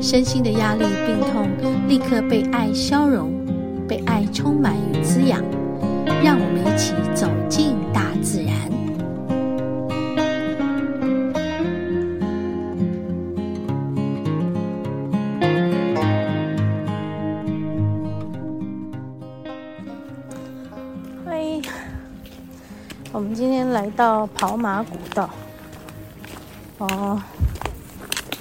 身心的压力、病痛立刻被爱消融，被爱充满与滋养。让我们一起走进大自然。嗨，我们今天来到跑马古道。哦，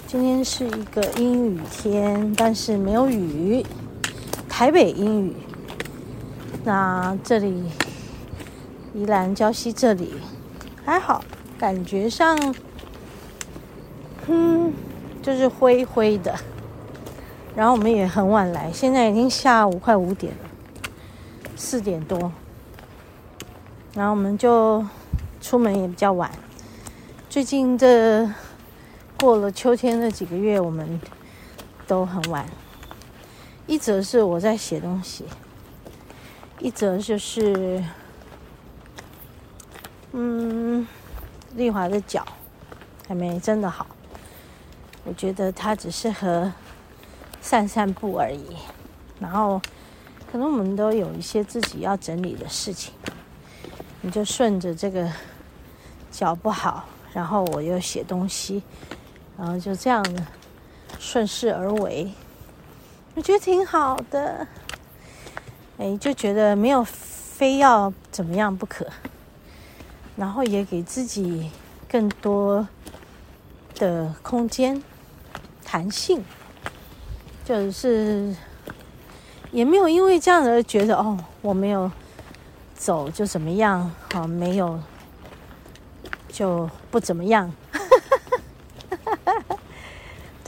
今天是一个阴雨天，但是没有雨。台北阴雨，那这里宜兰礁溪这里还好，感觉上，嗯，就是灰灰的。然后我们也很晚来，现在已经下午快五点了，四点多。然后我们就出门也比较晚。最近这过了秋天的几个月，我们都很晚。一则是我在写东西，一则就是，嗯，丽华的脚还没真的好。我觉得他只适合散散步而已。然后，可能我们都有一些自己要整理的事情，你就顺着这个脚不好。然后我又写东西，然后就这样的顺势而为，我觉得挺好的。哎，就觉得没有非要怎么样不可，然后也给自己更多的空间、弹性，就是也没有因为这样而觉得哦，我没有走就怎么样，哦，没有。就不怎么样，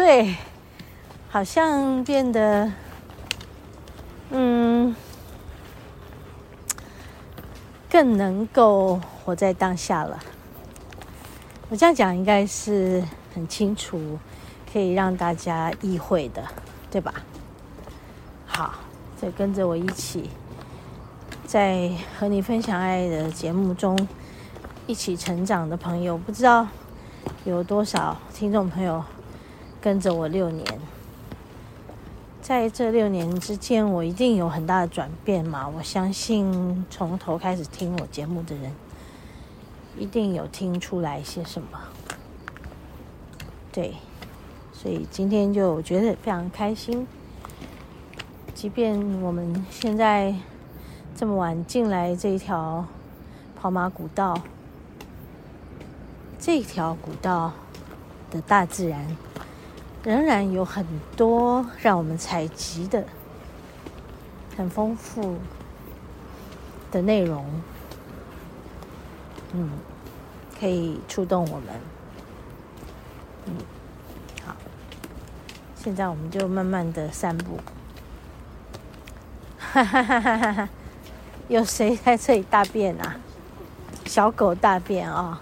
对，好像变得，嗯，更能够活在当下了。我这样讲应该是很清楚，可以让大家意会的，对吧？好，再跟着我一起，在和你分享爱的节目中。一起成长的朋友，不知道有多少听众朋友跟着我六年。在这六年之间，我一定有很大的转变嘛。我相信从头开始听我节目的人，一定有听出来些什么。对，所以今天就我觉得非常开心。即便我们现在这么晚进来这一条跑马古道。这条古道的大自然仍然有很多让我们采集的很丰富的内容，嗯，可以触动我们，嗯，好，现在我们就慢慢的散步，哈哈哈哈哈哈，有谁在这里大便啊？小狗大便啊、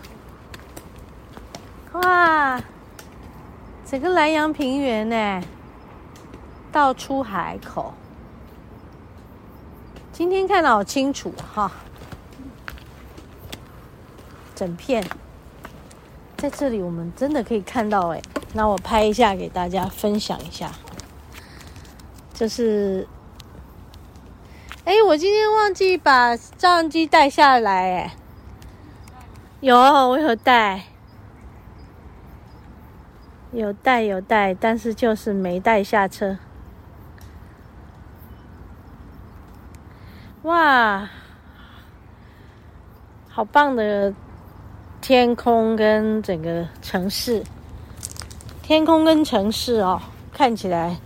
哇，整个莱阳平原呢，到出海口。今天看的好清楚哈，整片在这里，我们真的可以看到哎。那我拍一下给大家分享一下，就是，哎，我今天忘记把照相机带下来哎，有，我有带。有带有带，但是就是没带下车。哇，好棒的天空跟整个城市，天空跟城市哦，看起来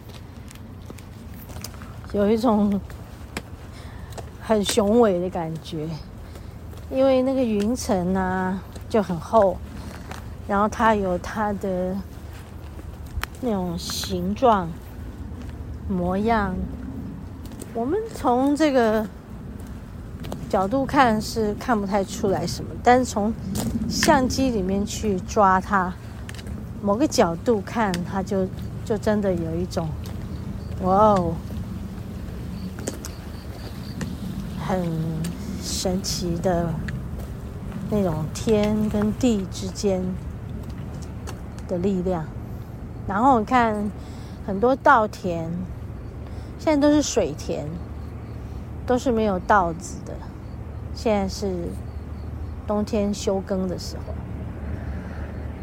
有一种很雄伟的感觉，因为那个云层啊就很厚，然后它有它的。那种形状、模样，我们从这个角度看是看不太出来什么，但是从相机里面去抓它，某个角度看，它就就真的有一种，哇哦，很神奇的那种天跟地之间的力量。然后我看很多稻田，现在都是水田，都是没有稻子的。现在是冬天休耕的时候，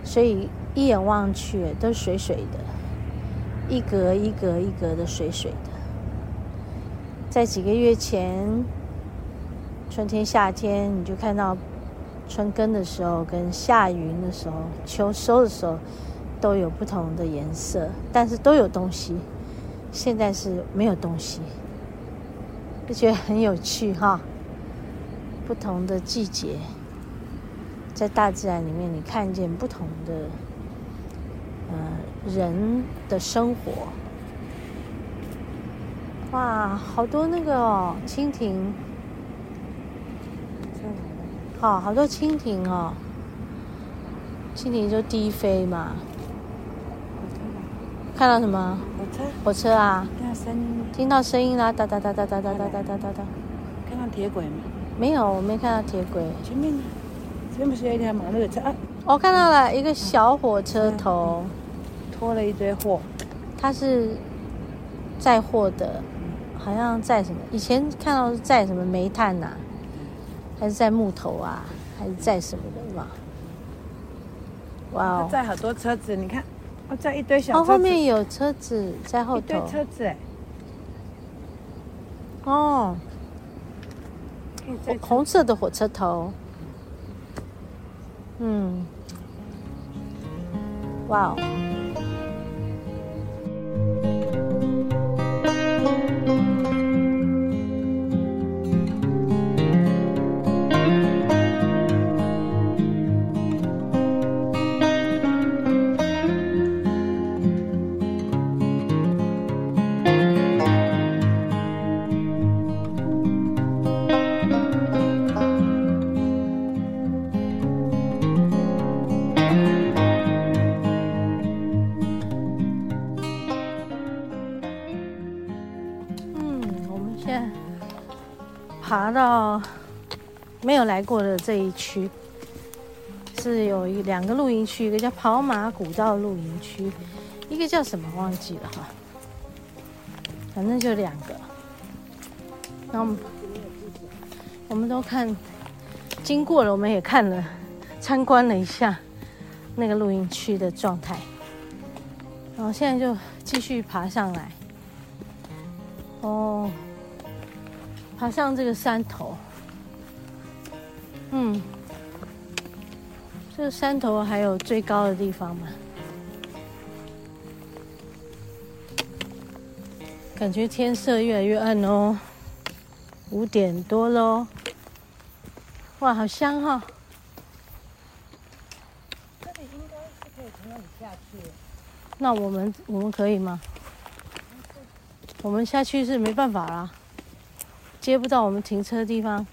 所以一眼望去都是水水的，一格一格一格的水水的。在几个月前，春天、夏天，你就看到春耕的时候跟夏耘的时候，秋收的时候。都有不同的颜色，但是都有东西。现在是没有东西，就觉得很有趣哈。不同的季节，在大自然里面，你看见不同的呃人的生活。哇，好多那个哦，蜻蜓，好，好多蜻蜓哦。蜻蜓就低飞嘛。看到什么？火车。火车啊！听到声音。听到声音啦！哒哒哒哒哒哒哒哒哒哒哒。看到铁轨吗？没有，我没看到铁轨。前面，前面不是有一条马路的车？啊，我看到了一个小火车头，拖了一堆货。它是载货的，好像载什么？以前看到是载什么煤炭呐、啊，还是载木头啊，还是载什么的嘛？哇哦！载好多车子，你看。哦，在一堆小车。哦，后面有车子在后头。一堆车子哎。哦。红色的火车头。嗯。哇哦。到没有来过的这一区，是有一两个露营区，一个叫跑马古道露营区，一个叫什么忘记了哈，反正就两个。然后我们，我们都看经过了，我们也看了参观了一下那个露营区的状态，然后现在就继续爬上来。哦。爬上这个山头，嗯，这个山头还有最高的地方吗？感觉天色越来越暗哦，五点多喽。哇，好香哈！这里应该是可以从那里下去。那我们我们可以吗？我们下去是没办法啦。接不到我们停车的地方，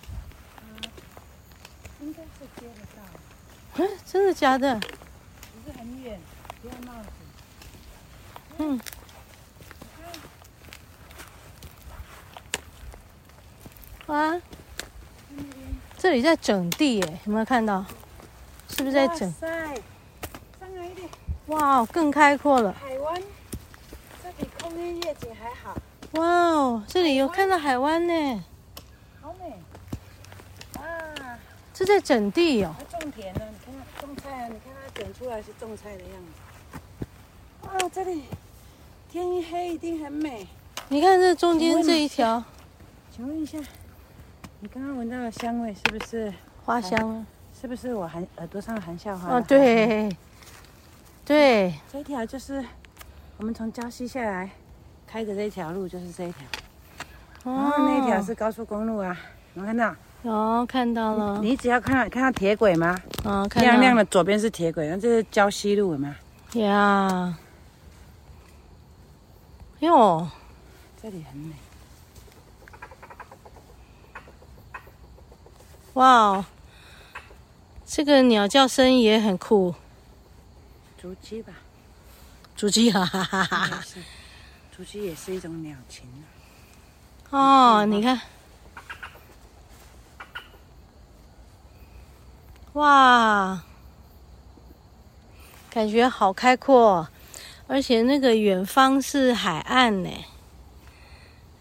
嗯，应该是接得到。嗯，真的假的？不是很远，不要冒险。嗯。啊，这里在整地耶，有没有看到？是不是在整？哇更开阔了。海湾，这比空运夜景还好。哇哦，这里有看到海湾呢，好美！哇，这在整地哦。种田呢，你看它种菜啊，你看它整出来是种菜的样子。哇，这里天一黑一定很美。你看这中间这一条，请问一下，你刚刚闻到的香味是不是花香？是不是我含耳朵上含笑花？哦，对，对，这一条就是我们从礁溪下来。开的这条路就是这一条，然后那一条是高速公路啊，能看到？哦看到了。你只要看到看到铁轨吗？嗯，亮亮的左边是铁轨，然后这是礁溪路吗？呀，哟，这里很美。哇哦，这个鸟叫声也很酷。竹鸡吧，竹鸡，哈哈哈哈哈。竹鸡也是一种鸟禽。哦，你看，哇，感觉好开阔，而且那个远方是海岸呢。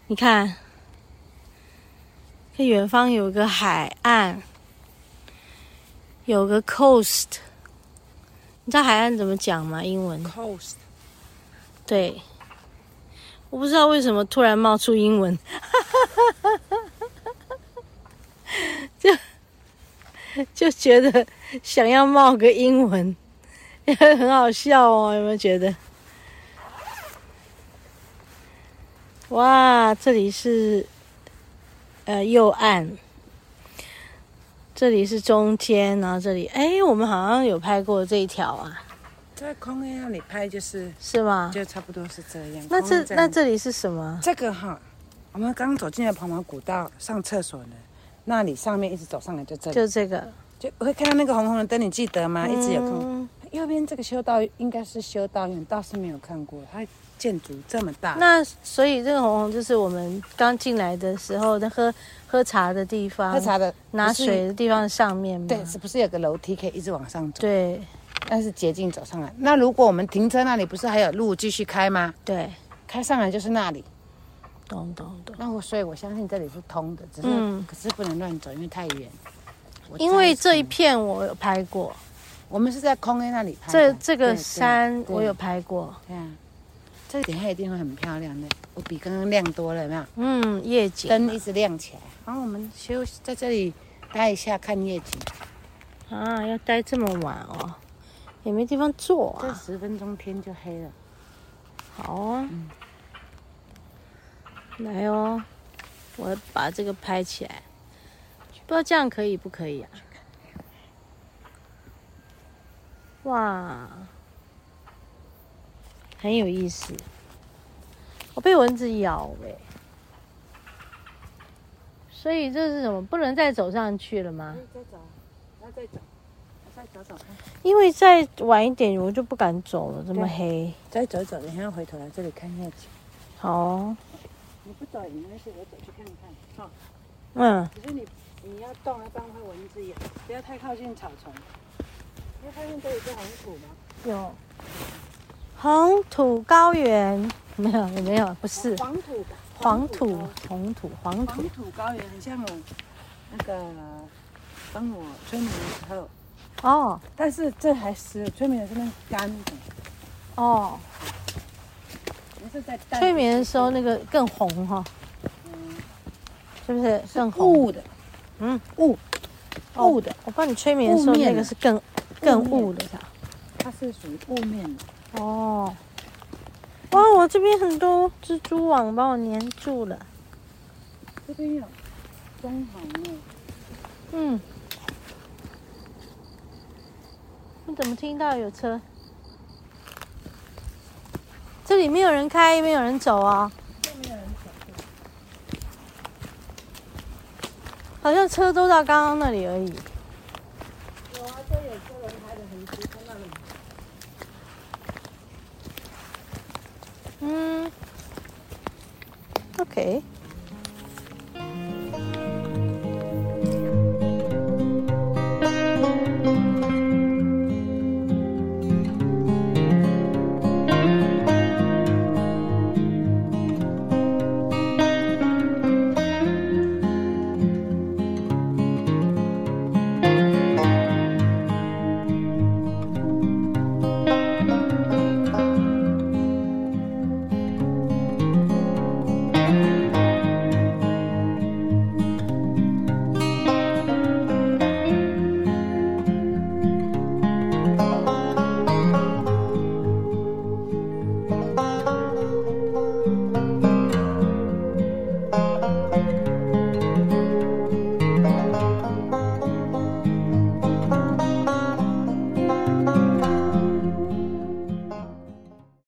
你看，这远方有个海岸，有个 coast。你知道海岸怎么讲吗？英文？coast。对。我不知道为什么突然冒出英文，就就觉得想要冒个英文，很好笑哦，有没有觉得？哇，这里是呃右岸，这里是中间，然后这里，哎，我们好像有拍过这一条啊。在空那里拍就是是吗？就差不多是这样。那这，那这里是什么？这个哈，我们刚走进来庞毛古道上厕所呢，那里上面一直走上来就这里。就这个，就会看到那个红红的灯，你记得吗？嗯、一直有看。右边这个修道应该是修道院，倒是没有看过。它建筑这么大。那所以这个红红就是我们刚进来的时候的喝喝茶的地方，喝茶的拿水的地方上面吗？对，是不是有个楼梯可以一直往上走？对。但是捷径走上来，那如果我们停车那里不是还有路继续开吗？对，开上来就是那里。懂懂懂。那我所以我相信这里是通的，只是、嗯、可是不能乱走，因为太远。因为这一片我有拍过，我们是在空 A 那里拍。这这个山我有拍过。对啊，这个点它一定会很漂亮的，我比刚刚亮多了，有没有？嗯，夜景灯一直亮起来。然后我们休息在这里待一下看夜景。啊，要待这么晚哦。也没地方坐啊！这十分钟天就黑了。好啊，嗯、来哦，我要把这个拍起来，不知道这样可以不可以啊？哇，很有意思。我被蚊子咬哎，所以这是什么？不能再走上去了吗？再走，然后再走。再走走看，因为再晚一点我就不敢走了，这么黑。再走走，等下回头来这里看夜景。好、哦。你不走也没关系，我走去看看。好、哦。嗯。可是你你要动，要不然会蚊子咬。不要太靠近草丛。你发现这里是红土吗？有。红土高原没有？有没有？不是。黄土。黄土。红土。黄土。黄土高原很像我那个帮我催眠的时候。哦，但是这还是催眠的时候干的。哦，催眠的时候那个更红哈，嗯，是不是更红？雾的，嗯，雾，雾的。我帮你催眠的时候那个是更更雾的，它是属于雾面的。哦，哇，我这边很多蜘蛛网把我粘住了。这边有中行耶。嗯。怎么听到有车？这里没有人开，没有人走啊、好像车都到刚刚那里而已。嗯。OK。